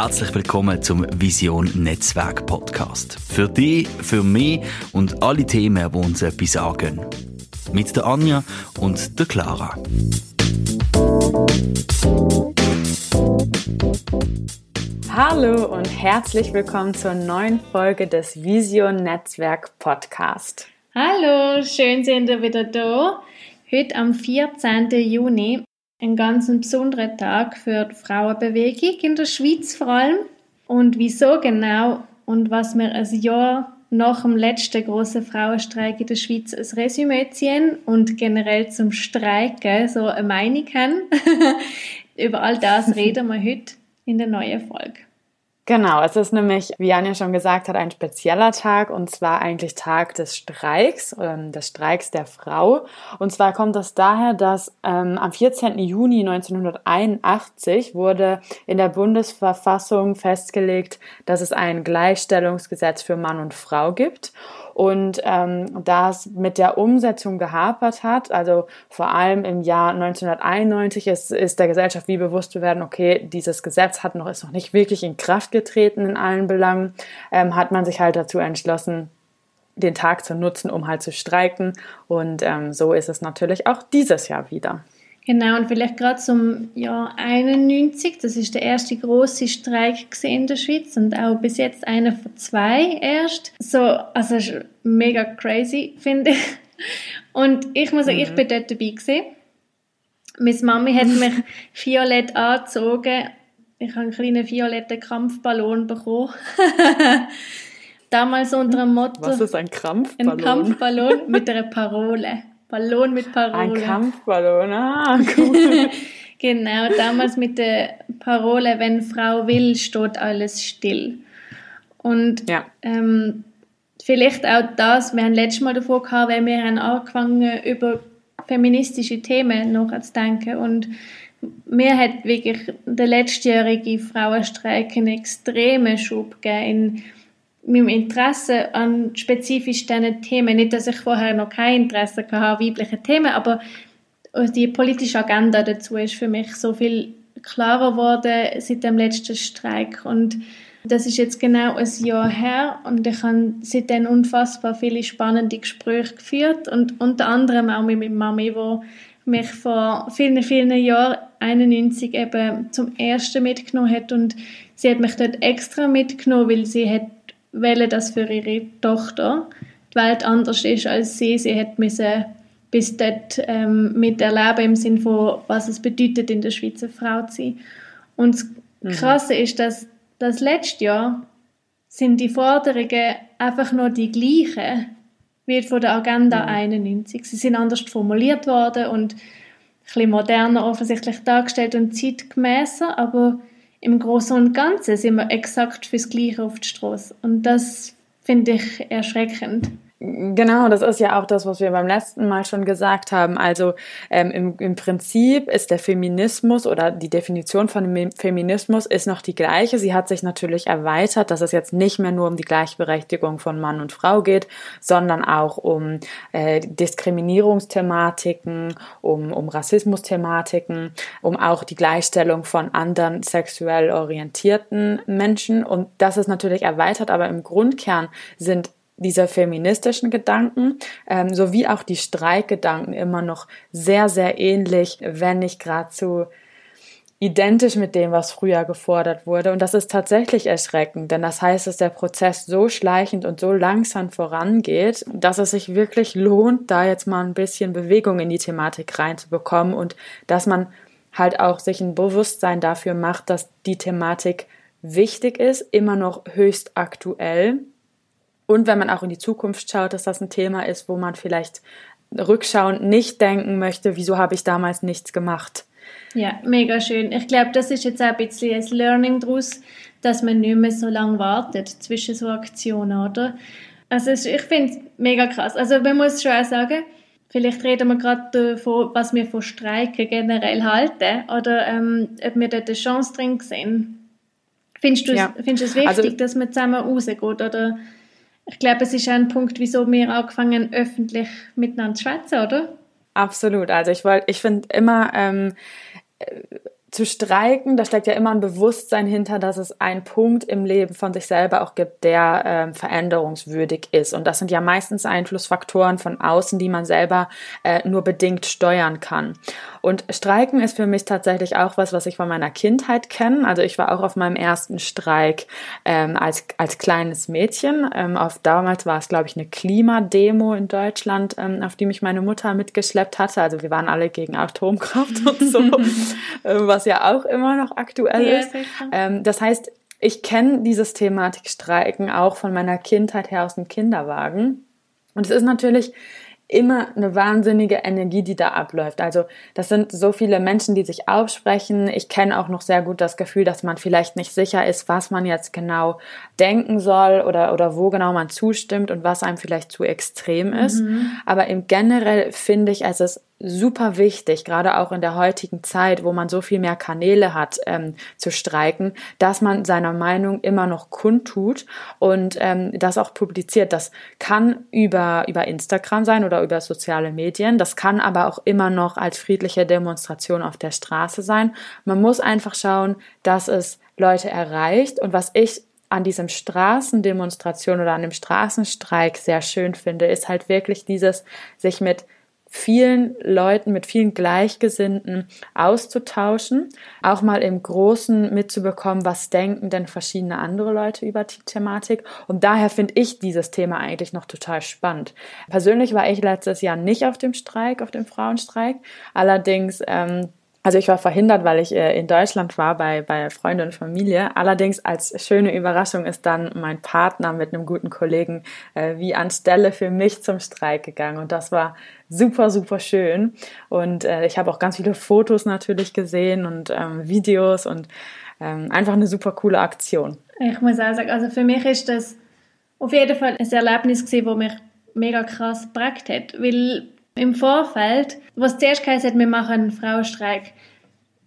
Herzlich willkommen zum Vision Netzwerk Podcast. Für dich, für mich und alle Themen, die uns etwas sagen. Mit der Anja und der Clara. Hallo und herzlich willkommen zur neuen Folge des Vision Netzwerk Podcast. Hallo, schön sind wir wieder da. Heute am 14. Juni ein ganz besonderer Tag für die Frauenbewegung in der Schweiz vor allem. Und wieso genau und was wir ein Jahr nach dem letzten großen Frauenstreik in der Schweiz als Resümee ziehen und generell zum Streiken so eine Meinung haben. Über all das reden wir heute in der neuen Folge. Genau, es ist nämlich, wie Anja schon gesagt hat, ein spezieller Tag und zwar eigentlich Tag des Streiks, ähm, des Streiks der Frau. Und zwar kommt das daher, dass ähm, am 14. Juni 1981 wurde in der Bundesverfassung festgelegt, dass es ein Gleichstellungsgesetz für Mann und Frau gibt. Und ähm, da es mit der Umsetzung gehapert hat, also vor allem im Jahr 1991 ist, ist der Gesellschaft wie bewusst zu werden, okay, dieses Gesetz hat noch, ist noch nicht wirklich in Kraft getreten in allen Belangen, ähm, hat man sich halt dazu entschlossen, den Tag zu nutzen, um halt zu streiken. Und ähm, so ist es natürlich auch dieses Jahr wieder. Genau, und vielleicht gerade zum Jahr 91, das ist der erste große Streik in der Schweiz und auch bis jetzt einer von zwei erst. So, also mega crazy, finde ich. Und ich muss sagen, mhm. ich bin dort dabei gewesen. Meine Mami hat mich violett angezogen. Ich habe einen kleinen violetten Kampfballon bekommen. Damals unter dem Motto... Was ist ein Kampfballon? Ein Kampfballon mit einer Parole. Ballon mit Parole. Ein Kampfballon, ah, cool. genau, damals mit der Parole, wenn Frau will, steht alles still. Und ja. ähm, vielleicht auch das, wir haben letztes Mal davor gehabt, weil wir haben angefangen über feministische Themen nachzudenken und mir hat wirklich der letztjährige Frauenstreik einen extremen Schub gegeben meinem Interesse an spezifisch diesen Themen, nicht, dass ich vorher noch kein Interesse hatte an weiblichen Themen, aber die politische Agenda dazu ist für mich so viel klarer geworden seit dem letzten Streik. Und das ist jetzt genau ein Jahr her und ich habe seitdem unfassbar viele spannende Gespräche geführt und unter anderem auch mit meiner Mami, die mich vor vielen, vielen Jahren, 91 eben zum ersten mitgenommen hat und sie hat mich dort extra mitgenommen, weil sie hat wollen, dass für ihre Tochter die Welt anders ist als sie. Sie hat müssen bis dort ähm, miterleben im Sinne von, was es bedeutet, in der Schweiz eine Frau zu sein. Und das mhm. Krasse ist, dass das letzte Jahr sind die Forderungen einfach nur die gleichen wie von der Agenda mhm. 91. Sie sind anders formuliert worden und ein bisschen moderner offensichtlich dargestellt und zeitgemäßer, aber im Großen und Ganzen sind wir exakt fürs Gleiche auf der Straße. Und das finde ich erschreckend. Genau, das ist ja auch das, was wir beim letzten Mal schon gesagt haben. Also ähm, im, im Prinzip ist der Feminismus oder die Definition von Feminismus ist noch die gleiche. Sie hat sich natürlich erweitert, dass es jetzt nicht mehr nur um die Gleichberechtigung von Mann und Frau geht, sondern auch um äh, Diskriminierungsthematiken, um, um Rassismusthematiken, um auch die Gleichstellung von anderen sexuell orientierten Menschen. Und das ist natürlich erweitert, aber im Grundkern sind dieser feministischen Gedanken ähm, sowie auch die Streikgedanken immer noch sehr, sehr ähnlich, wenn nicht geradezu identisch mit dem, was früher gefordert wurde. Und das ist tatsächlich erschreckend, denn das heißt, dass der Prozess so schleichend und so langsam vorangeht, dass es sich wirklich lohnt, da jetzt mal ein bisschen Bewegung in die Thematik reinzubekommen und dass man halt auch sich ein Bewusstsein dafür macht, dass die Thematik wichtig ist, immer noch höchst aktuell und wenn man auch in die Zukunft schaut, dass das ein Thema ist, wo man vielleicht rückschauend nicht denken möchte, wieso habe ich damals nichts gemacht. Ja, mega schön. Ich glaube, das ist jetzt auch ein bisschen ein Learning daraus, dass man nicht mehr so lange wartet zwischen so Aktionen, oder? Also ich finde es mega krass. Also man muss schon auch sagen, vielleicht reden wir gerade davon, was wir von Streiken generell halten oder ähm, ob wir dort eine Chance drin sehen. Findest du ja. findest es wichtig, also, dass man zusammen rausgeht oder ich glaube, es ist ein Punkt, wieso wir angefangen öffentlich miteinander zu schwätzen, oder? Absolut. Also ich wollte, ich finde immer, ähm, zu streiken, da steckt ja immer ein Bewusstsein hinter, dass es einen Punkt im Leben von sich selber auch gibt, der ähm, veränderungswürdig ist. Und das sind ja meistens Einflussfaktoren von außen, die man selber äh, nur bedingt steuern kann. Und Streiken ist für mich tatsächlich auch was, was ich von meiner Kindheit kenne. Also ich war auch auf meinem ersten Streik ähm, als, als kleines Mädchen. Ähm, auf damals war es, glaube ich, eine Klimademo in Deutschland, ähm, auf die mich meine Mutter mitgeschleppt hatte. Also wir waren alle gegen Atomkraft und so. Ähm, was ja auch immer noch aktuell ja, ist. Ähm, das heißt, ich kenne dieses Thematik Streiken auch von meiner Kindheit her aus dem Kinderwagen. Und es ist natürlich immer eine wahnsinnige Energie, die da abläuft. Also das sind so viele Menschen, die sich aufsprechen. Ich kenne auch noch sehr gut das Gefühl, dass man vielleicht nicht sicher ist, was man jetzt genau denken soll oder, oder wo genau man zustimmt und was einem vielleicht zu extrem ist. Mhm. Aber im generell finde ich, es ist super wichtig, gerade auch in der heutigen Zeit, wo man so viel mehr Kanäle hat ähm, zu streiken, dass man seiner Meinung immer noch kundtut und ähm, das auch publiziert. Das kann über, über Instagram sein oder über soziale Medien. Das kann aber auch immer noch als friedliche Demonstration auf der Straße sein. Man muss einfach schauen, dass es Leute erreicht. Und was ich an diesem Straßendemonstration oder an dem Straßenstreik sehr schön finde, ist halt wirklich dieses, sich mit vielen Leuten, mit vielen Gleichgesinnten auszutauschen, auch mal im Großen mitzubekommen, was denken denn verschiedene andere Leute über die Thematik. Und daher finde ich dieses Thema eigentlich noch total spannend. Persönlich war ich letztes Jahr nicht auf dem Streik, auf dem Frauenstreik. Allerdings ähm, also ich war verhindert, weil ich äh, in Deutschland war bei, bei Freunde und Familie. Allerdings als schöne Überraschung ist dann mein Partner mit einem guten Kollegen äh, wie anstelle für mich zum Streik gegangen. Und das war super, super schön. Und äh, ich habe auch ganz viele Fotos natürlich gesehen und ähm, Videos und ähm, einfach eine super coole Aktion. Ich muss auch sagen, also für mich ist das auf jeden Fall ein Erlebnis gewesen, das mich mega krass geprägt hat, weil im Vorfeld, was zuerst hat, wir machen einen Frauenstreik,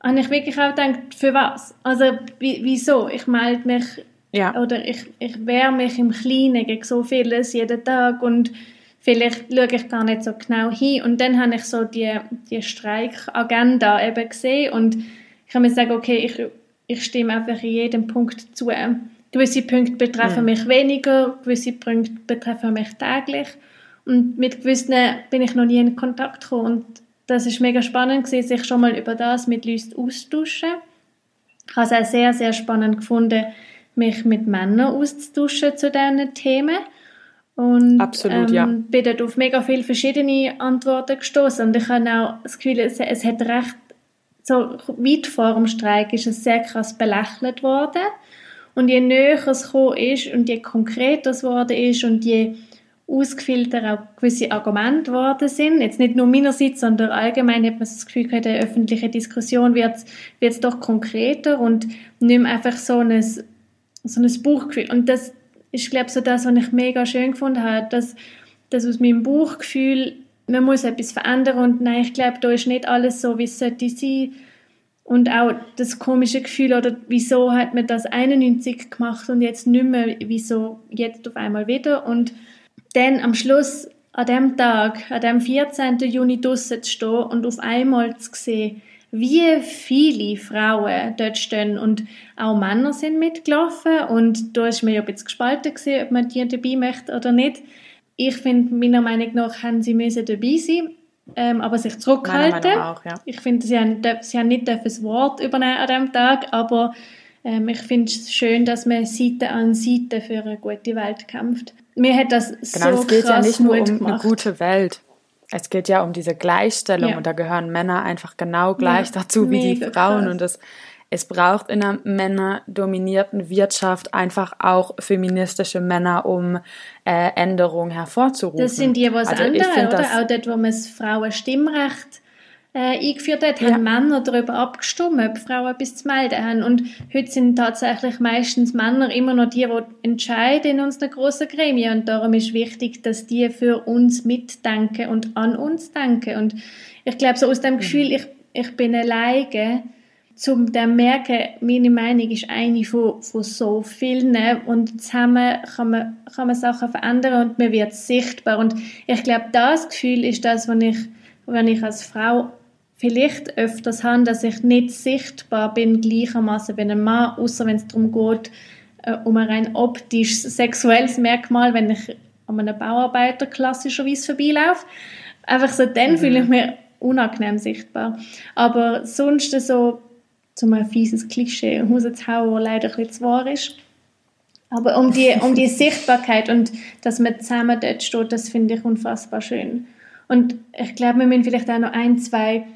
habe ich wirklich auch gedacht, für was? Also, wieso? Ich melde mich ja. oder ich, ich wehre mich im Kleinen gegen so vieles jeden Tag und vielleicht schaue ich gar nicht so genau hin. Und dann habe ich so die, die Streikagenda eben gesehen und ich habe mir gesagt, okay, ich, ich stimme einfach in jedem Punkt zu. Gewisse Punkte betreffen ja. mich weniger, gewisse Punkte betreffen mich täglich. Und mit gewissen bin ich noch nie in Kontakt gekommen. Und das ist mega spannend gewesen, sich schon mal über das mit Leuten auszutauschen. Ich habe es auch sehr, sehr spannend gefunden, mich mit Männern auszutauschen zu diesen Themen. Und Absolut, ähm, ja. bin dort auf mega viele verschiedene Antworten gestoßen Und ich habe auch das Gefühl, es, es hat recht, so weit vor dem Streik ist es sehr krass belächelt worden. Und je näher es gekommen ist und je konkreter es geworden ist und je ausgefiltert auch gewisse Argumente geworden sind. Jetzt nicht nur meinerseits, sondern allgemein hat man das Gefühl, in der öffentlichen Diskussion wird es doch konkreter und nicht mehr einfach so ein, so ein Buchgefühl. Und das ist, glaube ich, so das, was ich mega schön gefunden habe, dass, dass aus meinem Buchgefühl man muss etwas verändern und nein, ich glaube, da ist nicht alles so, wie es sollte sein. Und auch das komische Gefühl, oder wieso hat man das 91 gemacht und jetzt nicht mehr, wieso jetzt auf einmal wieder. Und dann am Schluss an dem Tag, an dem 14. Juni draussen zu stehen und auf einmal zu sehen, wie viele Frauen dort stehen und auch Männer sind mitgelaufen und da ist mir ja ein bisschen gespalten gewesen, ob man die dabei möchte oder nicht. Ich finde, meiner Meinung nach haben sie müssen dabei sein, ähm, aber sich zurückhalten. Auch, ja. Ich finde, sie haben, sie haben nicht das Wort übernehmen an dem Tag, aber ähm, ich finde es schön, dass man Seite an Seite für eine gute Welt kämpft. Mir hat das genau, so es geht ja nicht nur um gemacht. eine gute Welt. Es geht ja um diese Gleichstellung ja. und da gehören Männer einfach genau gleich ja, dazu wie die Frauen krass. und es, es braucht in einer männerdominierten Wirtschaft einfach auch feministische Männer, um äh, Änderungen hervorzurufen. Das sind die was also andere, oder? Auch dort, wo man das Frauenstimmrecht äh, eingeführt hat, ja. haben Männer darüber abgestimmt, ob Frauen etwas zu melden haben. Und heute sind tatsächlich meistens Männer immer noch die, die entscheiden in unseren grossen Gremien. Und darum ist wichtig, dass die für uns mitdenken und an uns denken. Und ich glaube, so aus dem mhm. Gefühl, ich, ich bin alleine, zum dann merken, meine Meinung ist eine von, von so vielen und zusammen kann man, kann man Sachen verändern und man wird sichtbar. Und ich glaube, das Gefühl ist das, was ich, wenn ich als Frau vielleicht öfters habe, dass ich nicht sichtbar bin, gleichermaßen wie ein Mann, außer wenn es darum geht, äh, um ein rein optisches, sexuelles Merkmal, wenn ich an einem Bauarbeiter klassischerweise vorbeilaufe. Einfach so, dann mhm. fühle ich mich unangenehm sichtbar. Aber sonst so, zum ein fieses Klischee rauszuhauen, das leider ein bisschen zu wahr ist. Aber um die, um die Sichtbarkeit und dass man zusammen dort steht, das finde ich unfassbar schön. Und ich glaube, wir müssen vielleicht auch noch ein, zwei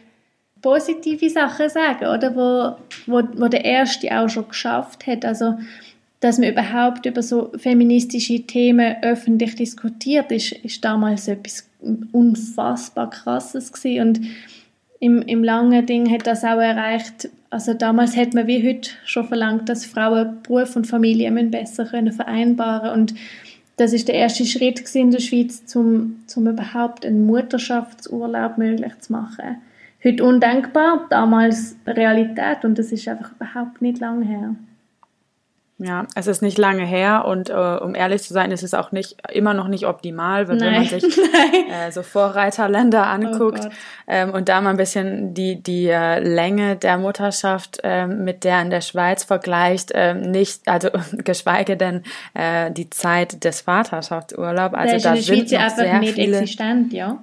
positive Sachen sagen, oder? Wo, wo, wo der Erste auch schon geschafft hat. Also, dass man überhaupt über so feministische Themen öffentlich diskutiert, ist, ist damals etwas unfassbar Krasses gewesen. Und im, im langen Ding hat das auch erreicht, also damals hat man wie heute schon verlangt, dass Frauen Beruf und Familie besser können vereinbaren und das ist der erste Schritt in der Schweiz, um zum überhaupt einen Mutterschaftsurlaub möglich zu machen. Heute undenkbar, damals Realität und das ist einfach überhaupt nicht lange her. Ja, es ist nicht lange her und äh, um ehrlich zu sein, ist es auch nicht immer noch nicht optimal, wenn, wenn man sich äh, so Vorreiterländer oh anguckt oh ähm, und da mal ein bisschen die die äh, Länge der Mutterschaft äh, mit der in der Schweiz vergleicht, äh, nicht also geschweige denn äh, die Zeit des Vaterschaftsurlaubs. Also da sind noch sehr viele. Existent, ja.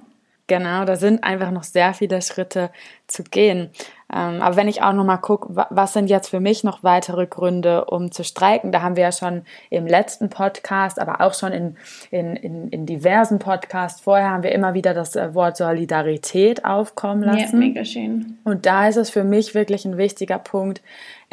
Genau, da sind einfach noch sehr viele Schritte zu gehen. Ähm, aber wenn ich auch noch mal gucke, was sind jetzt für mich noch weitere Gründe, um zu streiken? Da haben wir ja schon im letzten Podcast, aber auch schon in, in, in, in diversen Podcasts vorher haben wir immer wieder das äh, Wort Solidarität aufkommen lassen. Ja, mega schön. Und da ist es für mich wirklich ein wichtiger Punkt,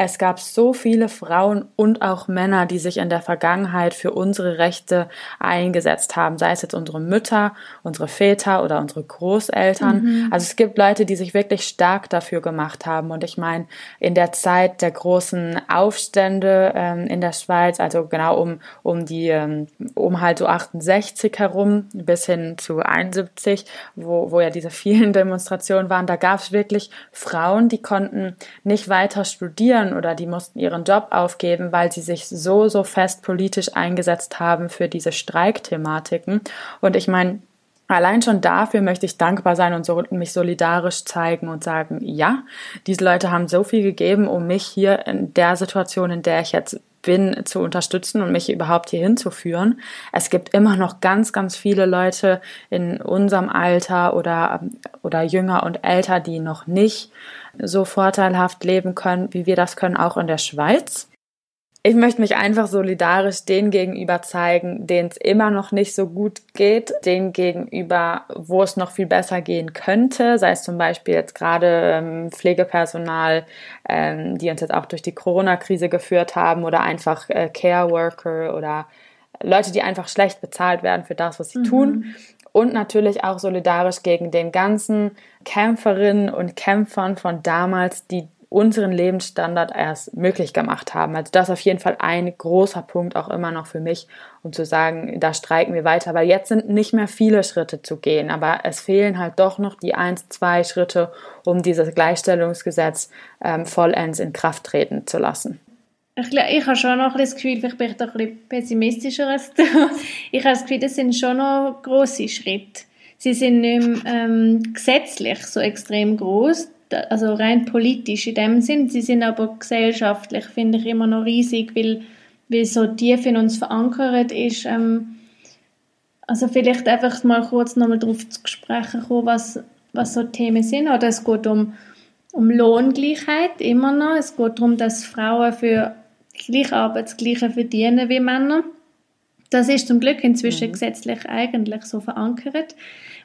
es gab so viele Frauen und auch Männer, die sich in der Vergangenheit für unsere Rechte eingesetzt haben, sei es jetzt unsere Mütter, unsere Väter oder unsere Großeltern. Mhm. Also es gibt Leute, die sich wirklich stark dafür gemacht haben. Und ich meine, in der Zeit der großen Aufstände ähm, in der Schweiz, also genau um, um die, ähm, um halt so 68 herum bis hin zu 71, wo, wo ja diese vielen Demonstrationen waren, da gab es wirklich Frauen, die konnten nicht weiter studieren oder die mussten ihren Job aufgeben, weil sie sich so, so fest politisch eingesetzt haben für diese Streikthematiken. Und ich meine, Allein schon dafür möchte ich dankbar sein und so, mich solidarisch zeigen und sagen, ja, diese Leute haben so viel gegeben, um mich hier in der Situation, in der ich jetzt bin, zu unterstützen und mich überhaupt hier hinzuführen. Es gibt immer noch ganz, ganz viele Leute in unserem Alter oder, oder jünger und älter, die noch nicht so vorteilhaft leben können, wie wir das können, auch in der Schweiz. Ich möchte mich einfach solidarisch denen gegenüber zeigen, denen es immer noch nicht so gut geht, denen gegenüber, wo es noch viel besser gehen könnte, sei es zum Beispiel jetzt gerade ähm, Pflegepersonal, ähm, die uns jetzt auch durch die Corona-Krise geführt haben oder einfach äh, Care Worker oder Leute, die einfach schlecht bezahlt werden für das, was sie mhm. tun und natürlich auch solidarisch gegen den ganzen Kämpferinnen und Kämpfern von damals, die unseren Lebensstandard erst möglich gemacht haben. Also das ist auf jeden Fall ein großer Punkt auch immer noch für mich, um zu sagen, da streiken wir weiter, weil jetzt sind nicht mehr viele Schritte zu gehen, aber es fehlen halt doch noch die eins, zwei Schritte, um dieses Gleichstellungsgesetz ähm, vollends in Kraft treten zu lassen. Ich, ich habe schon noch das Gefühl, vielleicht bin ich da ein bisschen pessimistischer als du. Ich habe das Gefühl, das sind schon noch große Schritte. Sie sind nicht mehr, ähm, gesetzlich so extrem groß, also rein politisch in dem Sinn. Sie sind aber gesellschaftlich, finde ich, immer noch riesig, weil, weil so tief in uns verankert ist. Ähm, also vielleicht einfach mal kurz nochmal darauf zu sprechen kommen, was, was so Themen sind. Oder es geht um, um Lohngleichheit immer noch. Es geht darum, dass Frauen für gleiche Arbeit das Gleiche verdienen wie Männer. Das ist zum Glück inzwischen mhm. gesetzlich eigentlich so verankert.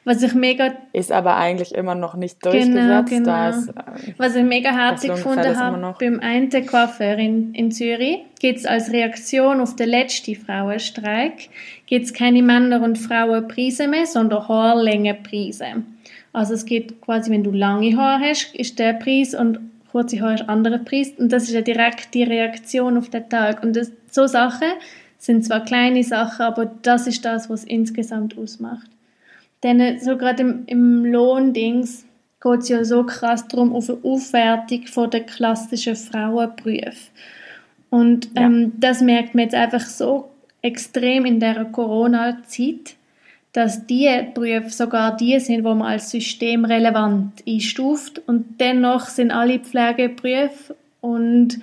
Was ich mega... Ist aber eigentlich immer noch nicht genau, durchgesetzt. Genau, genau. Ist, äh, Was ich mega herzig gefunden habe, beim einen Coiffeur in, in Zürich gibt es als Reaktion auf den letzten Frauenstreik gibt's keine Männer- und Frauenpreise mehr, sondern Haarlängenpreise. Also es geht quasi, wenn du lange Haare hast, ist der Preis und kurze Haare ist anderer Preis. Und das ist ja direkt die Reaktion auf den Tag. Und das, so Sachen sind zwar kleine Sachen, aber das ist das, was insgesamt ausmacht. Denn äh, so gerade im, im Lohndings geht es ja so krass darum, auf eine Aufwertung von der klassischen Frauenberufe. Und ähm, ja. das merkt man jetzt einfach so extrem in der Corona-Zeit, dass die Berufe sogar die sind, wo man als systemrelevant einstuft und dennoch sind alle Pflegeberufe und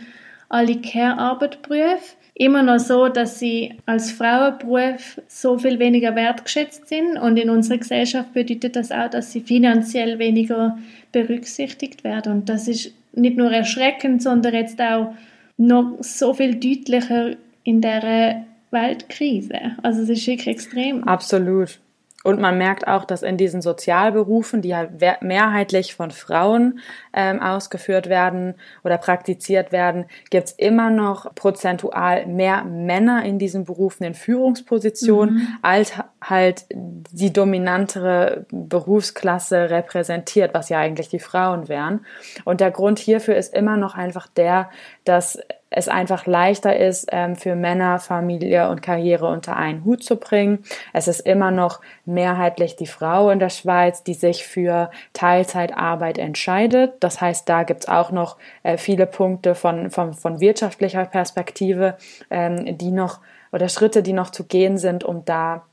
alle Care-Arbeit-Berufe immer noch so, dass sie als Frauenberuf so viel weniger wertgeschätzt sind und in unserer Gesellschaft bedeutet das auch, dass sie finanziell weniger berücksichtigt werden und das ist nicht nur erschreckend, sondern jetzt auch noch so viel deutlicher in der Weltkrise. Also es ist wirklich extrem. Absolut. Und man merkt auch, dass in diesen Sozialberufen, die ja mehrheitlich von Frauen ähm, ausgeführt werden oder praktiziert werden, gibt's immer noch prozentual mehr Männer in diesen Berufen in Führungspositionen, mhm. als halt die dominantere Berufsklasse repräsentiert, was ja eigentlich die Frauen wären. Und der Grund hierfür ist immer noch einfach der, dass es einfach leichter ist, ähm, für Männer Familie und Karriere unter einen Hut zu bringen. Es ist immer noch mehrheitlich die Frau in der Schweiz, die sich für Teilzeitarbeit entscheidet. Das heißt, da gibt's auch noch äh, viele Punkte von, von, von wirtschaftlicher Perspektive, ähm, die noch oder Schritte, die noch zu gehen sind, um da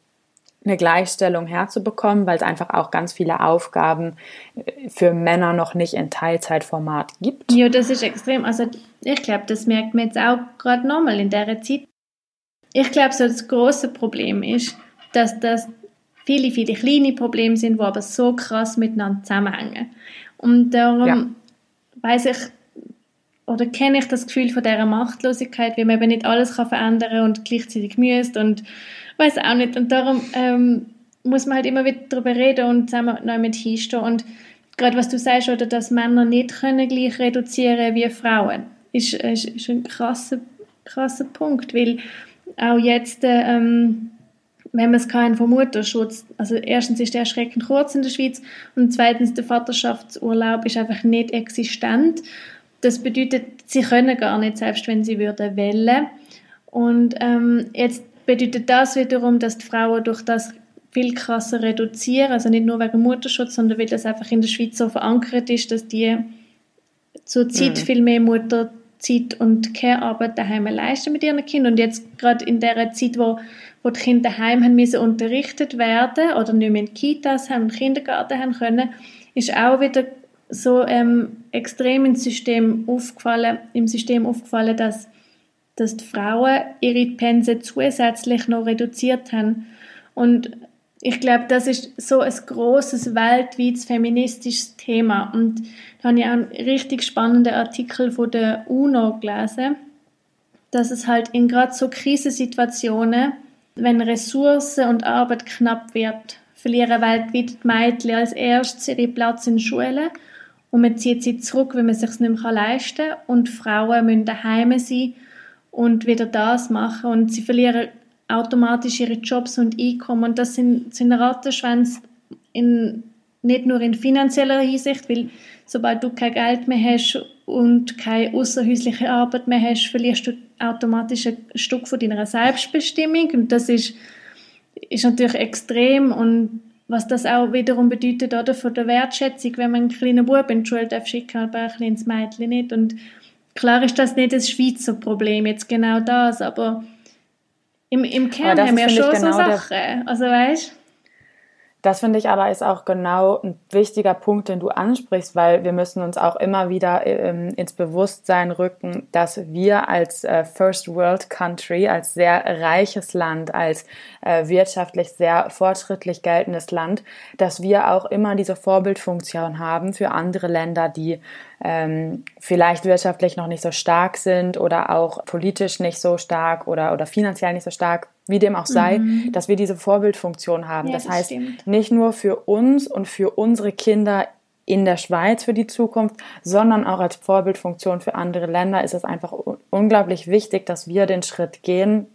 eine Gleichstellung herzubekommen, weil es einfach auch ganz viele Aufgaben äh, für Männer noch nicht in Teilzeitformat gibt. Ja, das ist extrem. Also ich glaube, das merkt man jetzt auch gerade nochmal in der Zeit. Ich glaube, so das große Problem ist, dass das viele, viele kleine Probleme sind, die aber so krass miteinander zusammenhängen. Und darum ja. weiß ich oder kenne ich das Gefühl von dieser Machtlosigkeit, wie man eben nicht alles kann verändern und gleichzeitig müsst und weiß auch nicht. Und darum ähm, muss man halt immer wieder darüber reden und zusammen neu mit hinstehen. Und gerade was du sagst, oder dass Männer nicht können gleich reduzieren wie Frauen, ist, ist, ist ein krasser, krasser Punkt, weil auch jetzt, ähm, wenn man es kann vom Mutterschutz, also erstens ist der erschreckend kurz in der Schweiz und zweitens der Vaterschaftsurlaub ist einfach nicht existent. Das bedeutet, sie können gar nicht, selbst wenn sie würden wollen. Und ähm, jetzt bedeutet das wiederum, dass die Frauen durch das viel krasser reduzieren, also nicht nur wegen Mutterschutz, sondern weil das einfach in der Schweiz so verankert ist, dass die zur Zeit mhm. viel mehr Mutterzeit und Care-Arbeit daheim leisten mit ihren Kindern. Und jetzt gerade in der Zeit, wo, wo die Kinder daheim haben müssen unterrichtet werden oder nicht mehr in Kitas haben, Kindergarten haben können, ist auch wieder so ähm, extrem ins System aufgefallen, im System aufgefallen, dass dass die Frauen ihre Pensen zusätzlich noch reduziert haben. Und ich glaube, das ist so ein großes weltweites feministisches Thema. Und da habe ich auch einen richtig spannenden Artikel von der UNO gelesen, dass es halt in gerade so Krisensituationen, wenn Ressourcen und Arbeit knapp wird, verlieren weltweit die Mädchen als erstes ihren Platz in Schulen und man zieht sie zurück, wenn man es sich nicht mehr leisten kann und Frauen müssen daheim sein und wieder das machen. Und sie verlieren automatisch ihre Jobs und Einkommen. Und das sind, sind Rattenschwänze in, nicht nur in finanzieller Hinsicht, weil sobald du kein Geld mehr hast und keine außerhäusliche Arbeit mehr hast, verlierst du automatisch ein Stück von deiner Selbstbestimmung. Und das ist, ist natürlich extrem. Und was das auch wiederum bedeutet oder von der Wertschätzung, wenn man einen kleinen Bub in die Schule darf schicken, aber ein kleines Mädchen nicht. Und Klar ist das nicht das Schweizer Problem, jetzt genau das, aber im, im Kern haben wir schon genau so Sachen. Also weißt das finde ich aber ist auch genau ein wichtiger Punkt, den du ansprichst, weil wir müssen uns auch immer wieder ähm, ins Bewusstsein rücken, dass wir als äh, First World Country, als sehr reiches Land, als äh, wirtschaftlich sehr fortschrittlich geltendes Land, dass wir auch immer diese Vorbildfunktion haben für andere Länder, die ähm, vielleicht wirtschaftlich noch nicht so stark sind oder auch politisch nicht so stark oder, oder finanziell nicht so stark, wie dem auch sei, mhm. dass wir diese Vorbildfunktion haben. Ja, das, das, heißt, stimmt. nicht nur für uns und für unsere Kinder in der Schweiz für die Zukunft, sondern auch als Vorbildfunktion für andere Länder ist es einfach unglaublich wichtig, dass wir den Schritt gehen,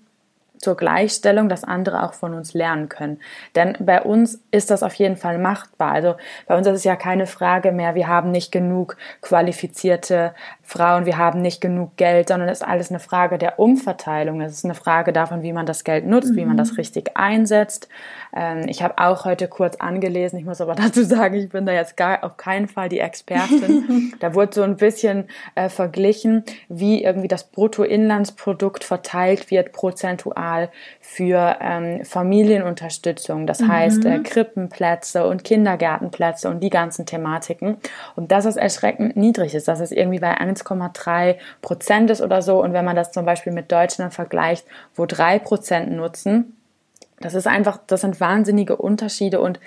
zur Gleichstellung, dass andere auch von uns lernen können. Denn bei uns ist das auf jeden Fall machbar. Also bei uns ist es ja keine Frage mehr, wir haben nicht genug qualifizierte Frauen, wir haben nicht genug Geld, sondern es ist alles eine Frage der Umverteilung. Es ist eine Frage davon, wie man das Geld nutzt, mhm. wie man das mhm. richtig einsetzt. Ähm, ich habe auch heute kurz angelesen, ich muss aber dazu sagen, ich bin da jetzt gar auf keinen Fall die Expertin. da wurde so ein bisschen äh, verglichen, wie irgendwie das Bruttoinlandsprodukt verteilt wird prozentual überall für ähm, Familienunterstützung, das mhm. heißt äh, Krippenplätze und Kindergärtenplätze und die ganzen Thematiken. Und dass es erschreckend niedrig ist, dass es irgendwie bei 1,3 Prozent ist oder so. Und wenn man das zum Beispiel mit Deutschland vergleicht, wo drei Prozent nutzen, das ist einfach, das sind wahnsinnige Unterschiede und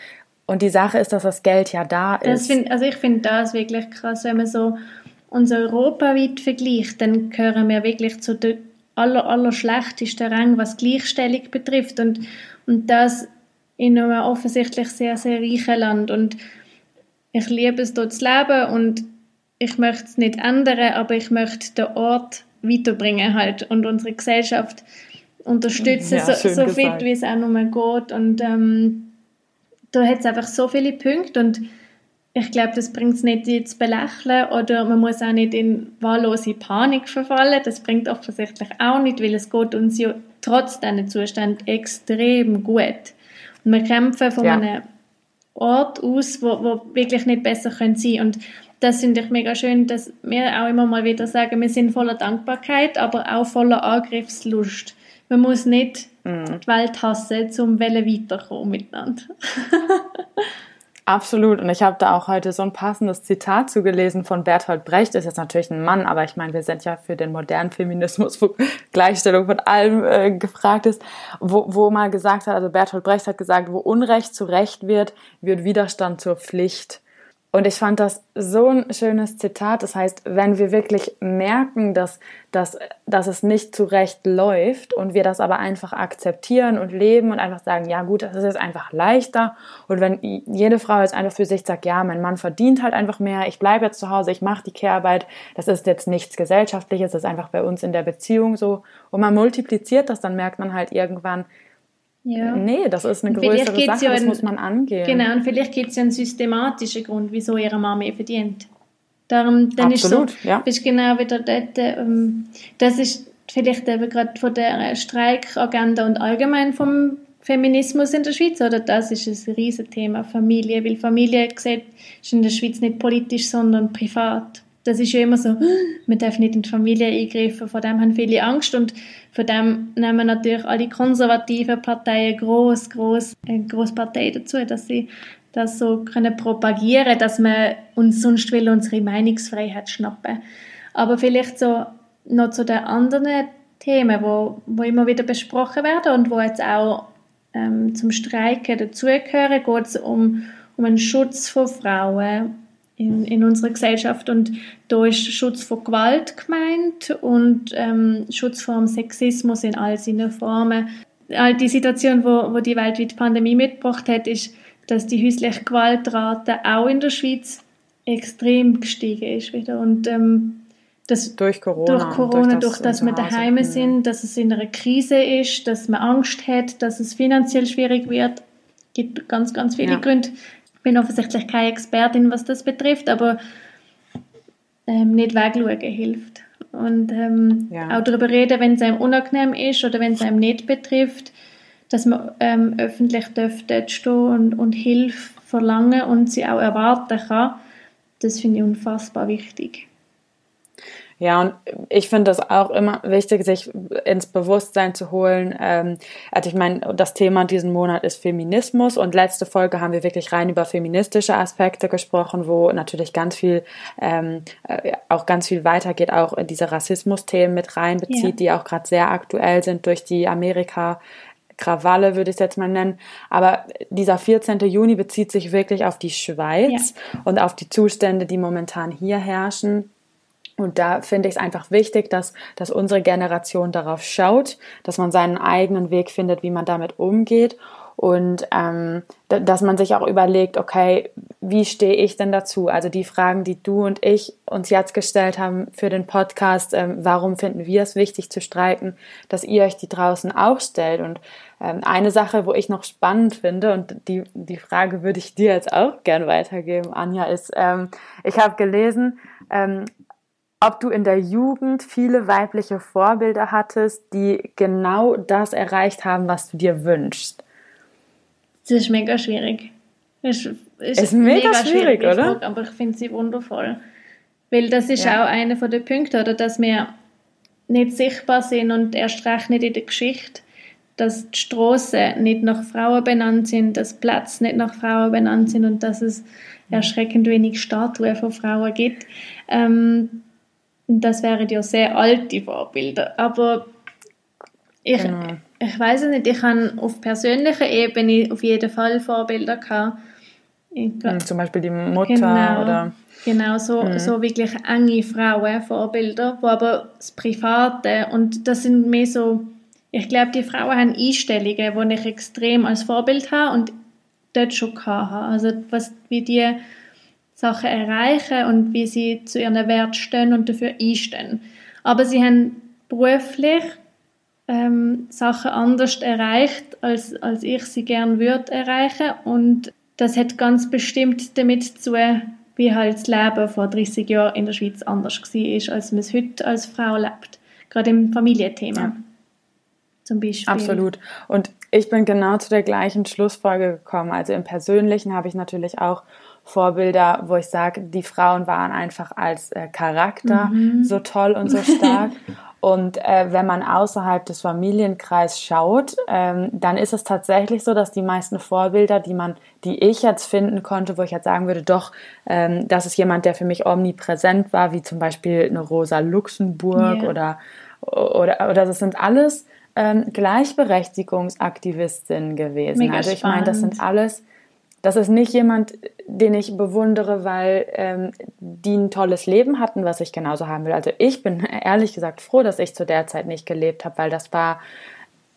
und die Sache ist, dass das Geld ja da ist. Find, also ich finde das wirklich krass, wenn man so uns europaweit vergleicht, dann gehören wir wirklich zu den aller, aller schlechtesten Rängen, was Gleichstellung betrifft. Und, und das in einem offensichtlich sehr, sehr reichen Land. Und ich liebe es, dort zu leben und ich möchte es nicht ändern, aber ich möchte den Ort weiterbringen halt und unsere Gesellschaft unterstützen, ja, so, so fit wie es auch nur geht. Und ähm, da hat es einfach so viele Punkte und ich glaube, das bringt es nicht, zu belächeln oder man muss auch nicht in wahllose Panik verfallen. Das bringt offensichtlich auch nicht, weil es geht uns ja trotz diesen Zuständen extrem gut. Und wir kämpfen von ja. einem Ort aus, wo, wo wirklich nicht besser sein können Und das finde ich mega schön, dass wir auch immer mal wieder sagen, wir sind voller Dankbarkeit, aber auch voller Angriffslust. Man muss nicht mhm. die Welt hassen, um weiterkommen miteinander. Absolut. Und ich habe da auch heute so ein passendes Zitat zugelesen von Bertolt Brecht. Ist jetzt natürlich ein Mann, aber ich meine, wir sind ja für den modernen Feminismus, wo Gleichstellung von allem äh, gefragt ist, wo, wo mal gesagt hat, also Bertolt Brecht hat gesagt, wo Unrecht zu Recht wird, wird Widerstand zur Pflicht. Und ich fand das so ein schönes Zitat. Das heißt, wenn wir wirklich merken, dass, dass, dass es nicht zurecht läuft und wir das aber einfach akzeptieren und leben und einfach sagen, ja gut, das ist jetzt einfach leichter. Und wenn jede Frau jetzt einfach für sich sagt, ja, mein Mann verdient halt einfach mehr, ich bleibe jetzt zu Hause, ich mache die Care-Arbeit, das ist jetzt nichts Gesellschaftliches, das ist einfach bei uns in der Beziehung so. Und man multipliziert das, dann merkt man halt irgendwann, ja. Nee, das ist eine größere Sache, ja das muss man angehen. Genau, und vielleicht gibt es ja einen systematischen Grund, wieso ihre Mama mehr verdient. Darum, dann Absolut, ist so, ja. bist genau wieder dort, ähm, das ist vielleicht eben gerade von der Streikagenda und allgemein vom Feminismus in der Schweiz, oder das ist ein riesiges Thema, Familie, weil Familie gesagt, ist in der Schweiz nicht politisch, sondern privat das ist ja immer so, man darf nicht in die Familie eingreifen, vor dem haben viele Angst und von dem nehmen natürlich alle konservativen Parteien groß, groß, eine große Partei dazu, dass sie das so können propagieren, dass man uns sonst will unsere Meinungsfreiheit schnappen. Aber vielleicht so noch zu den anderen Themen, wo, wo immer wieder besprochen werden und wo jetzt auch ähm, zum Streiken dazugehören, geht es um, um einen Schutz von Frauen in, in unserer Gesellschaft. Und da ist Schutz vor Gewalt gemeint und ähm, Schutz vor Sexismus in all seinen Formen. Die Situation, wo, wo die weltweite Pandemie mitgebracht hat, ist, dass die häusliche Gewaltrate auch in der Schweiz extrem gestiegen ist wieder. Und ähm, das, durch Corona. Durch Corona, durch, das, durch dass wir daheim sind, dass es in einer Krise ist, dass man Angst hat, dass es finanziell schwierig wird. Es gibt ganz, ganz viele ja. Gründe bin offensichtlich keine Expertin, was das betrifft, aber ähm, nicht wegschauen hilft. Und ähm, ja. auch darüber reden, wenn es einem unangenehm ist oder wenn es einem nicht betrifft, dass man ähm, öffentlich dort stehen und, und Hilfe verlangen und sie auch erwarten kann, das finde ich unfassbar wichtig. Ja, und ich finde das auch immer wichtig, sich ins Bewusstsein zu holen. Ähm, also ich meine, das Thema diesen Monat ist Feminismus und letzte Folge haben wir wirklich rein über feministische Aspekte gesprochen, wo natürlich ganz viel, ähm, äh, auch ganz viel weitergeht, auch in diese Rassismus-Themen mit reinbezieht, ja. die auch gerade sehr aktuell sind durch die Amerika- Krawalle würde ich es jetzt mal nennen. Aber dieser 14. Juni bezieht sich wirklich auf die Schweiz ja. und auf die Zustände, die momentan hier herrschen. Und da finde ich es einfach wichtig, dass, dass unsere Generation darauf schaut, dass man seinen eigenen Weg findet, wie man damit umgeht und ähm, dass man sich auch überlegt, okay, wie stehe ich denn dazu? Also die Fragen, die du und ich uns jetzt gestellt haben für den Podcast, ähm, warum finden wir es wichtig zu streiken, dass ihr euch die draußen auch stellt. Und ähm, eine Sache, wo ich noch spannend finde, und die, die Frage würde ich dir jetzt auch gern weitergeben, Anja, ist, ähm, ich habe gelesen, ähm, ob du in der Jugend viele weibliche Vorbilder hattest, die genau das erreicht haben, was du dir wünschst. Das ist mega schwierig. Das ist, ist, ist mega, mega schwierig, schwierig, oder? aber ich finde sie wundervoll. Weil das ist ja. auch einer der Punkte, oder, dass wir nicht sichtbar sind und erst recht nicht in der Geschichte, dass die Straßen nicht nach Frauen benannt sind, dass Plätze nicht nach Frauen benannt sind und dass es erschreckend wenig Statuen von Frauen gibt. Ähm, das wären ja sehr alte Vorbilder. Aber ich, genau. ich weiß nicht, ich habe auf persönlicher Ebene auf jeden Fall Vorbilder gehabt. Ich, hm, Zum Beispiel die Mutter genau, oder genau so, mhm. so wirklich enge Frauen Vorbilder, wo aber das Private und das sind mehr so, ich glaube, die Frauen haben Einstellungen, die ich extrem als Vorbild habe und dort schon hatte. Also was, wie die Sachen erreichen und wie sie zu ihren Wert stehen und dafür einstehen. Aber sie haben beruflich ähm, Sachen anders erreicht, als, als ich sie gern würde erreichen. Und das hat ganz bestimmt damit zu tun, wie halt das Leben vor 30 Jahren in der Schweiz anders war, als man es heute als Frau lebt. Gerade im Familienthema. Ja. Zum Beispiel. Absolut. Und ich bin genau zu der gleichen Schlussfolge gekommen. Also im Persönlichen habe ich natürlich auch Vorbilder, wo ich sage, die Frauen waren einfach als äh, Charakter mhm. so toll und so stark. Und äh, wenn man außerhalb des Familienkreises schaut, ähm, dann ist es tatsächlich so, dass die meisten Vorbilder, die man, die ich jetzt finden konnte, wo ich jetzt sagen würde, doch, ähm, das ist jemand, der für mich omnipräsent war, wie zum Beispiel eine Rosa Luxemburg yeah. oder, oder, oder das sind alles ähm, Gleichberechtigungsaktivistinnen gewesen. Mega also ich meine, das sind alles das ist nicht jemand, den ich bewundere, weil ähm, die ein tolles Leben hatten, was ich genauso haben will. Also ich bin ehrlich gesagt froh, dass ich zu der Zeit nicht gelebt habe, weil das war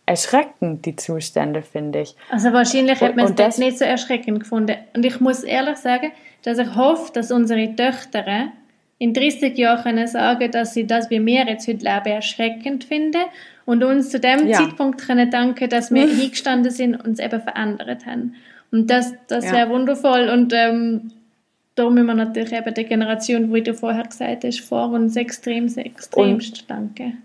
erschreckend, die Zustände, finde ich. Also wahrscheinlich hat man es das nicht so erschreckend gefunden. Und ich muss ehrlich sagen, dass ich hoffe, dass unsere Töchter in 30 Jahren können sagen, dass sie das, wie wir jetzt heute leben, erschreckend finden und uns zu dem ja. Zeitpunkt können danken, dass wir hingestanden sind und es eben verändert haben. Und das, das ja. wäre wundervoll. Und ähm, da müssen wir natürlich eben der Generation, wie du vorher gesagt hast, vor uns extrem, extremst danken.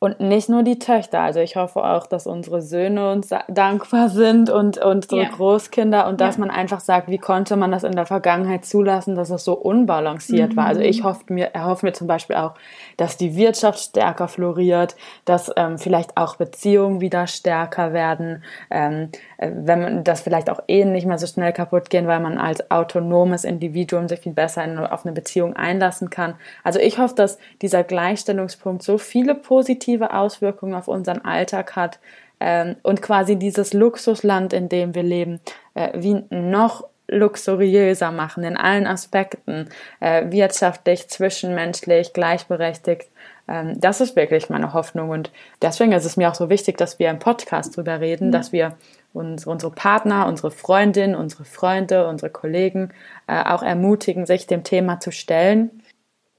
Und nicht nur die Töchter. Also ich hoffe auch, dass unsere Söhne uns dankbar sind und, und unsere ja. Großkinder und dass ja. man einfach sagt, wie konnte man das in der Vergangenheit zulassen, dass es so unbalanciert mhm. war. Also ich hoffe mir, erhoffe mir zum Beispiel auch, dass die Wirtschaft stärker floriert, dass ähm, vielleicht auch Beziehungen wieder stärker werden, ähm, äh, wenn man das vielleicht auch Ehen nicht mehr so schnell kaputt gehen, weil man als autonomes Individuum sich viel besser in, auf eine Beziehung einlassen kann. Also ich hoffe, dass dieser Gleichstellungspunkt so viele positive positive Auswirkungen auf unseren Alltag hat ähm, und quasi dieses Luxusland, in dem wir leben, äh, wie noch luxuriöser machen in allen Aspekten, äh, wirtschaftlich, zwischenmenschlich, gleichberechtigt. Ähm, das ist wirklich meine Hoffnung und deswegen ist es mir auch so wichtig, dass wir im Podcast drüber reden, mhm. dass wir uns, unsere Partner, unsere Freundinnen, unsere Freunde, unsere Kollegen äh, auch ermutigen, sich dem Thema zu stellen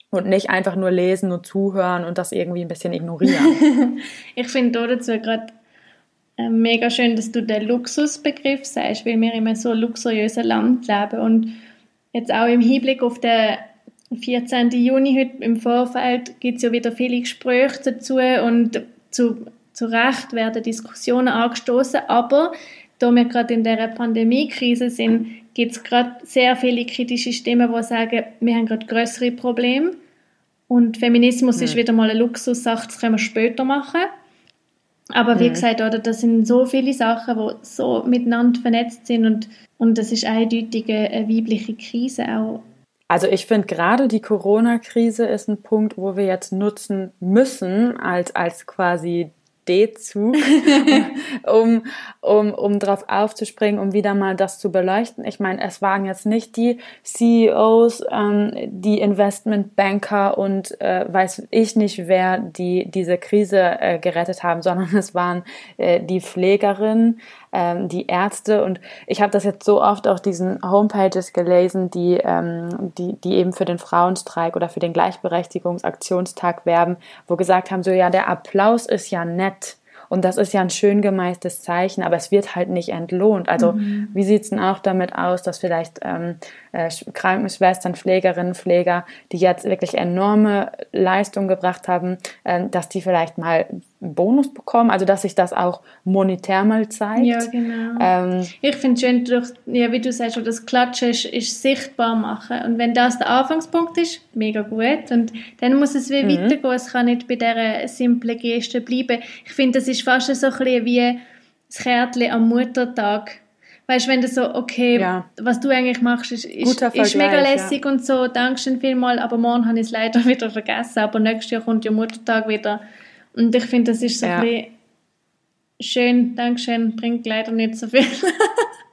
und nicht einfach nur lesen und zuhören und das irgendwie ein bisschen ignorieren. ich finde dazu gerade mega schön, dass du den Luxusbegriff sagst, weil wir in einem so luxuriösen Land leben und jetzt auch im Hinblick auf den 14. Juni heute im Vorfeld gibt es ja wieder viele Gespräche dazu und zu, zu Recht werden Diskussionen angestoßen, aber da wir gerade in der Pandemiekrise sind, gibt es gerade sehr viele kritische Stimmen, die sagen, wir haben gerade größere Probleme und Feminismus mhm. ist wieder mal eine Luxussache, das können wir später machen. Aber wie mhm. gesagt, oder, das sind so viele Sachen, die so miteinander vernetzt sind und, und das ist eindeutig eine weibliche Krise auch. Also ich finde gerade die Corona-Krise ist ein Punkt, wo wir jetzt nutzen müssen als, als quasi D-Zug, um, um, um drauf aufzuspringen, um wieder mal das zu beleuchten. Ich meine, es waren jetzt nicht die CEOs, ähm, die Investmentbanker und äh, weiß ich nicht, wer die diese Krise äh, gerettet haben, sondern es waren äh, die Pflegerinnen, ähm, die Ärzte und ich habe das jetzt so oft auf diesen Homepages gelesen, die, ähm, die, die eben für den Frauenstreik oder für den Gleichberechtigungsaktionstag werben, wo gesagt haben, so ja, der Applaus ist ja nett. Und das ist ja ein schön gemeistes Zeichen, aber es wird halt nicht entlohnt. Also mhm. wie sieht's denn auch damit aus, dass vielleicht ähm, äh, Krankenschwestern, Pflegerinnen, Pfleger, die jetzt wirklich enorme Leistung gebracht haben, äh, dass die vielleicht mal einen Bonus bekommen, also dass sich das auch monetär mal zeigt. Ja, genau. Ähm, ich finde es schön, durch, ja, wie du sagst, das Klatschen ist, ist, sichtbar machen. Und wenn das der Anfangspunkt ist, mega gut. Und dann muss es wie mhm. weitergehen. Es kann nicht bei dieser simplen Geste bleiben. Ich finde, das ist fast so ein bisschen wie das Kärtchen am Muttertag weißt wenn du so, okay, ja. was du eigentlich machst, ist, ist, ist mega lässig ja. und so, Dankeschön vielmal, aber morgen habe ich es leider wieder vergessen, aber nächstes Jahr kommt ja Muttertag wieder. Und ich finde, das ist so ja. ein bisschen schön, Dankeschön, bringt leider nicht so viel.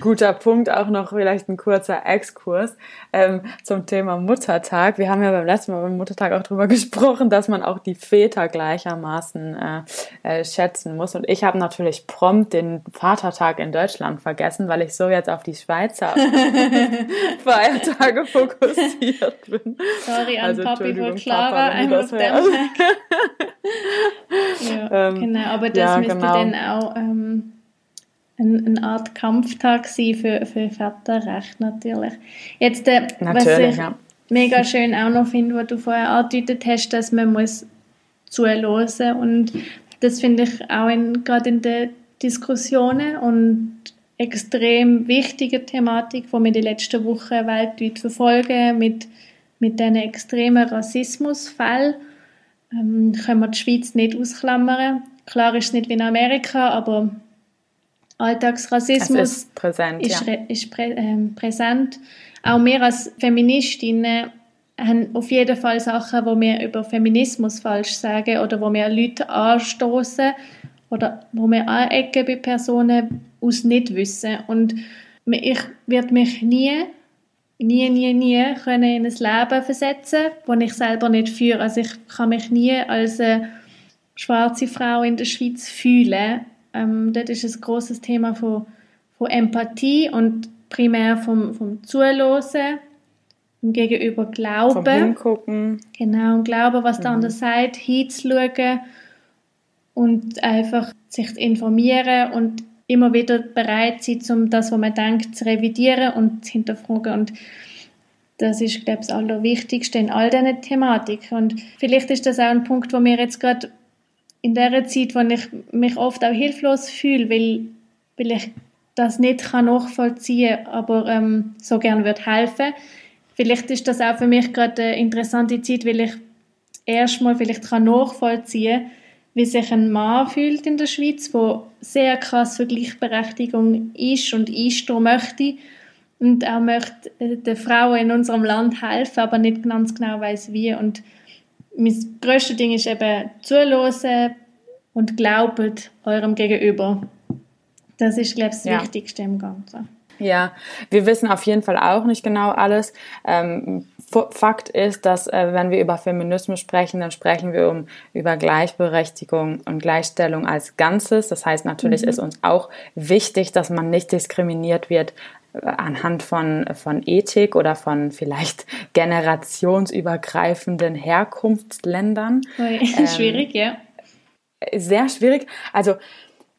Guter Punkt, auch noch vielleicht ein kurzer Exkurs ähm, zum Thema Muttertag. Wir haben ja beim letzten Mal beim Muttertag auch darüber gesprochen, dass man auch die Väter gleichermaßen äh, äh, schätzen muss. Und ich habe natürlich prompt den Vatertag in Deutschland vergessen, weil ich so jetzt auf die Schweizer Feiertage fokussiert bin. Sorry an also, Papi von Clara, auf dem ja, ähm, Genau, aber das ja, müsste genau. dann auch... Ähm, eine Art Kampftag für, für Väterrecht natürlich. Jetzt, äh, natürlich, was ich ja. mega schön auch noch finde, was du vorher angedeutet hast, dass man muss zuhören und das finde ich auch in, gerade in den Diskussionen und extrem wichtige Thematik, die wir die letzten Wochen weltweit verfolgen, mit, mit diesen extremen Rassismusfällen, ähm, können wir die Schweiz nicht ausklammern. Klar ist es nicht wie in Amerika, aber Alltagsrassismus ist präsent. Ist, ja. ist prä, ähm, präsent. Auch wir als Feministinnen haben auf jeden Fall Sachen, wo wir über Feminismus falsch sagen oder wo wir Leute anstoßen oder wo wir anecken bei Personen aus Nichtwissen. Und ich werde mich nie, nie, nie, nie können in ein Leben versetzen, das ich selber nicht führe. Also ich kann mich nie als eine schwarze Frau in der Schweiz fühlen ähm, dort ist ein großes Thema von, von Empathie und primär vom, vom Zuhören, Gegenüber Glauben. Vom Hingucken. Genau, Glauben, was mhm. der andere sagt, hinzuschauen und einfach sich zu informieren und immer wieder bereit sein, um das, was man denkt, zu revidieren und zu hinterfragen. Und das ist, glaube ich, das Allerwichtigste in all diesen Thematiken. Und vielleicht ist das auch ein Punkt, wo wir jetzt gerade in der Zeit, wo ich mich oft auch hilflos fühle, weil, weil ich das nicht kann nachvollziehen kann, aber ähm, so gern würde helfen. Vielleicht ist das auch für mich gerade eine interessante Zeit, weil ich erstmal vielleicht kann nachvollziehen wie sich ein Mann fühlt in der Schweiz, wo sehr krass für Gleichberechtigung ist und einstehen möchte und auch möchte äh, den Frauen in unserem Land helfen, aber nicht ganz genau weiß wie und mein grösstes Ding ist eben zuhören und glauben eurem Gegenüber. Das ist, glaube ich, das ja. Wichtigste im Ganzen. Ja, wir wissen auf jeden Fall auch nicht genau alles. Ähm, Fakt ist, dass äh, wenn wir über Feminismus sprechen, dann sprechen wir um über Gleichberechtigung und Gleichstellung als Ganzes. Das heißt, natürlich mhm. ist uns auch wichtig, dass man nicht diskriminiert wird anhand von, von Ethik oder von vielleicht generationsübergreifenden Herkunftsländern. Ähm, schwierig, ja. Sehr schwierig. Also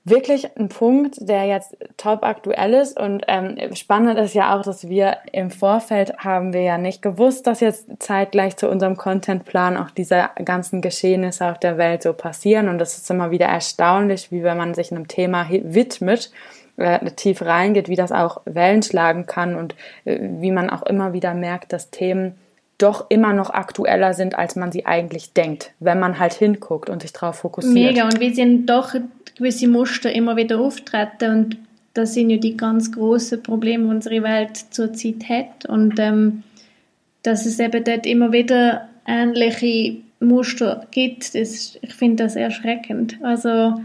wirklich ein Punkt, der jetzt top aktuell ist und ähm, spannend ist ja auch, dass wir im Vorfeld haben wir ja nicht gewusst, dass jetzt zeitgleich zu unserem Contentplan auch diese ganzen Geschehnisse auf der Welt so passieren und das ist immer wieder erstaunlich, wie wenn man sich einem Thema widmet äh, tief reingeht, wie das auch Wellen schlagen kann und äh, wie man auch immer wieder merkt, dass Themen doch immer noch aktueller sind, als man sie eigentlich denkt, wenn man halt hinguckt und sich darauf fokussiert. Mega, und wie sind doch gewisse Muster immer wieder auftreten und das sind ja die ganz großen Probleme, die unsere Welt zurzeit hat und ähm, dass es eben dort immer wieder ähnliche Muster gibt, das, ich finde das erschreckend. Also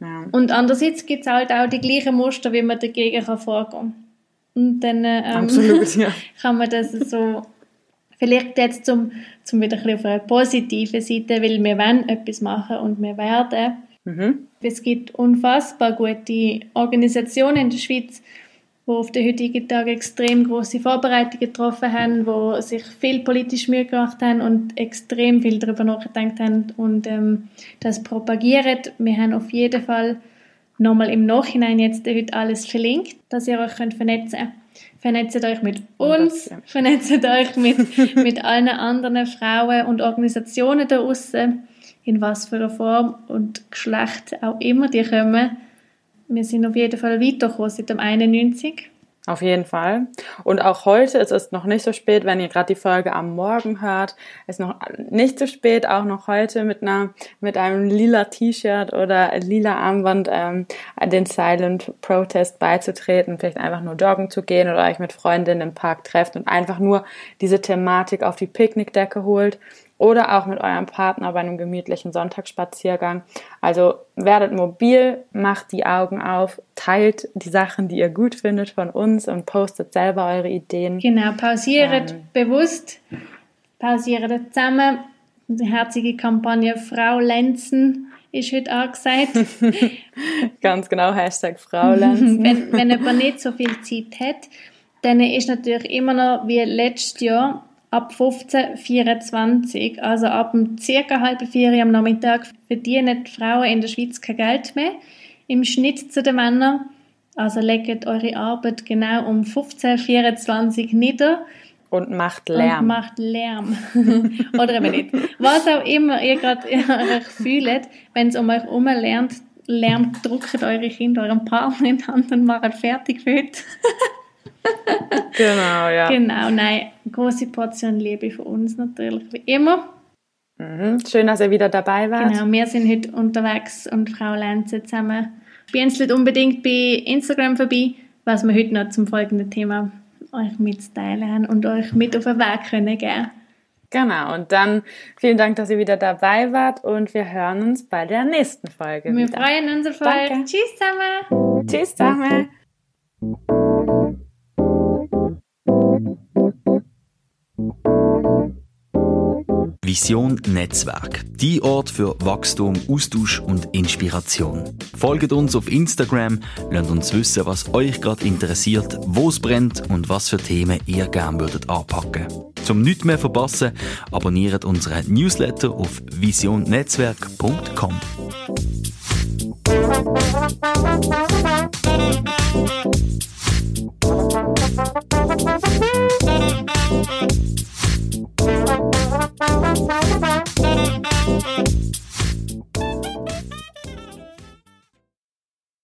ja. Und andererseits gibt es halt auch die gleichen Muster, wie man dagegen kann vorgehen Und dann ähm, Absolut, ja. kann man das so, vielleicht jetzt zum, zum wieder ein bisschen auf eine positive Seite, weil wir wollen etwas machen und wir werden. Mhm. Es gibt unfassbar gute Organisationen in der Schweiz, die auf den heutigen Tag extrem große Vorbereitungen getroffen haben, wo sich viel politisch Mühe gemacht haben und extrem viel darüber nachgedacht haben und ähm, das propagieren. Wir haben auf jeden Fall nochmal im Nachhinein jetzt heute alles verlinkt, dass ihr euch könnt vernetzen könnt. Vernetzt euch mit uns, vernetzt euch mit, mit allen anderen Frauen und Organisationen da draußen. in was für einer Form und Geschlecht auch immer die kommen. Wir sind auf jeden Fall weitergekommen seit dem 91. Auf jeden Fall. Und auch heute, es ist noch nicht so spät, wenn ihr gerade die Folge am Morgen hört, ist noch nicht so spät, auch noch heute mit einer, mit einem lila T-Shirt oder lila Armband ähm, den Silent Protest beizutreten, vielleicht einfach nur joggen zu gehen oder euch mit Freundinnen im Park trefft und einfach nur diese Thematik auf die Picknickdecke holt oder auch mit eurem Partner bei einem gemütlichen Sonntagsspaziergang. Also werdet mobil, macht die Augen auf, teilt die Sachen, die ihr gut findet von uns und postet selber eure Ideen. Genau, pausiert ähm, bewusst, pausiert zusammen. Die herzige Kampagne Frau Lenzen ist heute angesagt. Ganz genau, Hashtag Frau Lenzen. wenn, wenn jemand nicht so viel Zeit hat, dann ist natürlich immer noch wie letztes Jahr ab 1524, also ab dem circa halben vier am Nachmittag, verdienen die Frauen in der Schweiz kein Geld mehr. Im Schnitt zu den Männern. Also legt eure Arbeit genau um 1524 nieder. Und macht Lärm. Und macht Lärm. Oder eben nicht. Was auch immer ihr gerade euch fühlt, wenn es um euch herum lernt, lernt, drückt eure Kinder euren Partner in die Hand und macht fertig für heute. genau, ja. Genau, nein, große Portion Liebe für uns natürlich, wie immer. Mhm. Schön, dass ihr wieder dabei wart. Genau, wir sind heute unterwegs und Frau Lenze zusammen. Spienzelt unbedingt bei Instagram vorbei, was wir heute noch zum folgenden Thema euch mitteilen haben und euch mit auf den Weg können geben. Genau, und dann vielen Dank, dass ihr wieder dabei wart und wir hören uns bei der nächsten Folge. Wir wieder. freuen uns auf euch. Tschüss zusammen. Tschüss zusammen. Vision Netzwerk. Die Ort für Wachstum, Austausch und Inspiration. Folgt uns auf Instagram, lasst uns wissen, was euch gerade interessiert, wo es brennt und was für Themen ihr gerne würdet anpacken. Zum nichts mehr verpassen, abonniert unseren Newsletter auf visionnetzwerk.com. Thank Bye.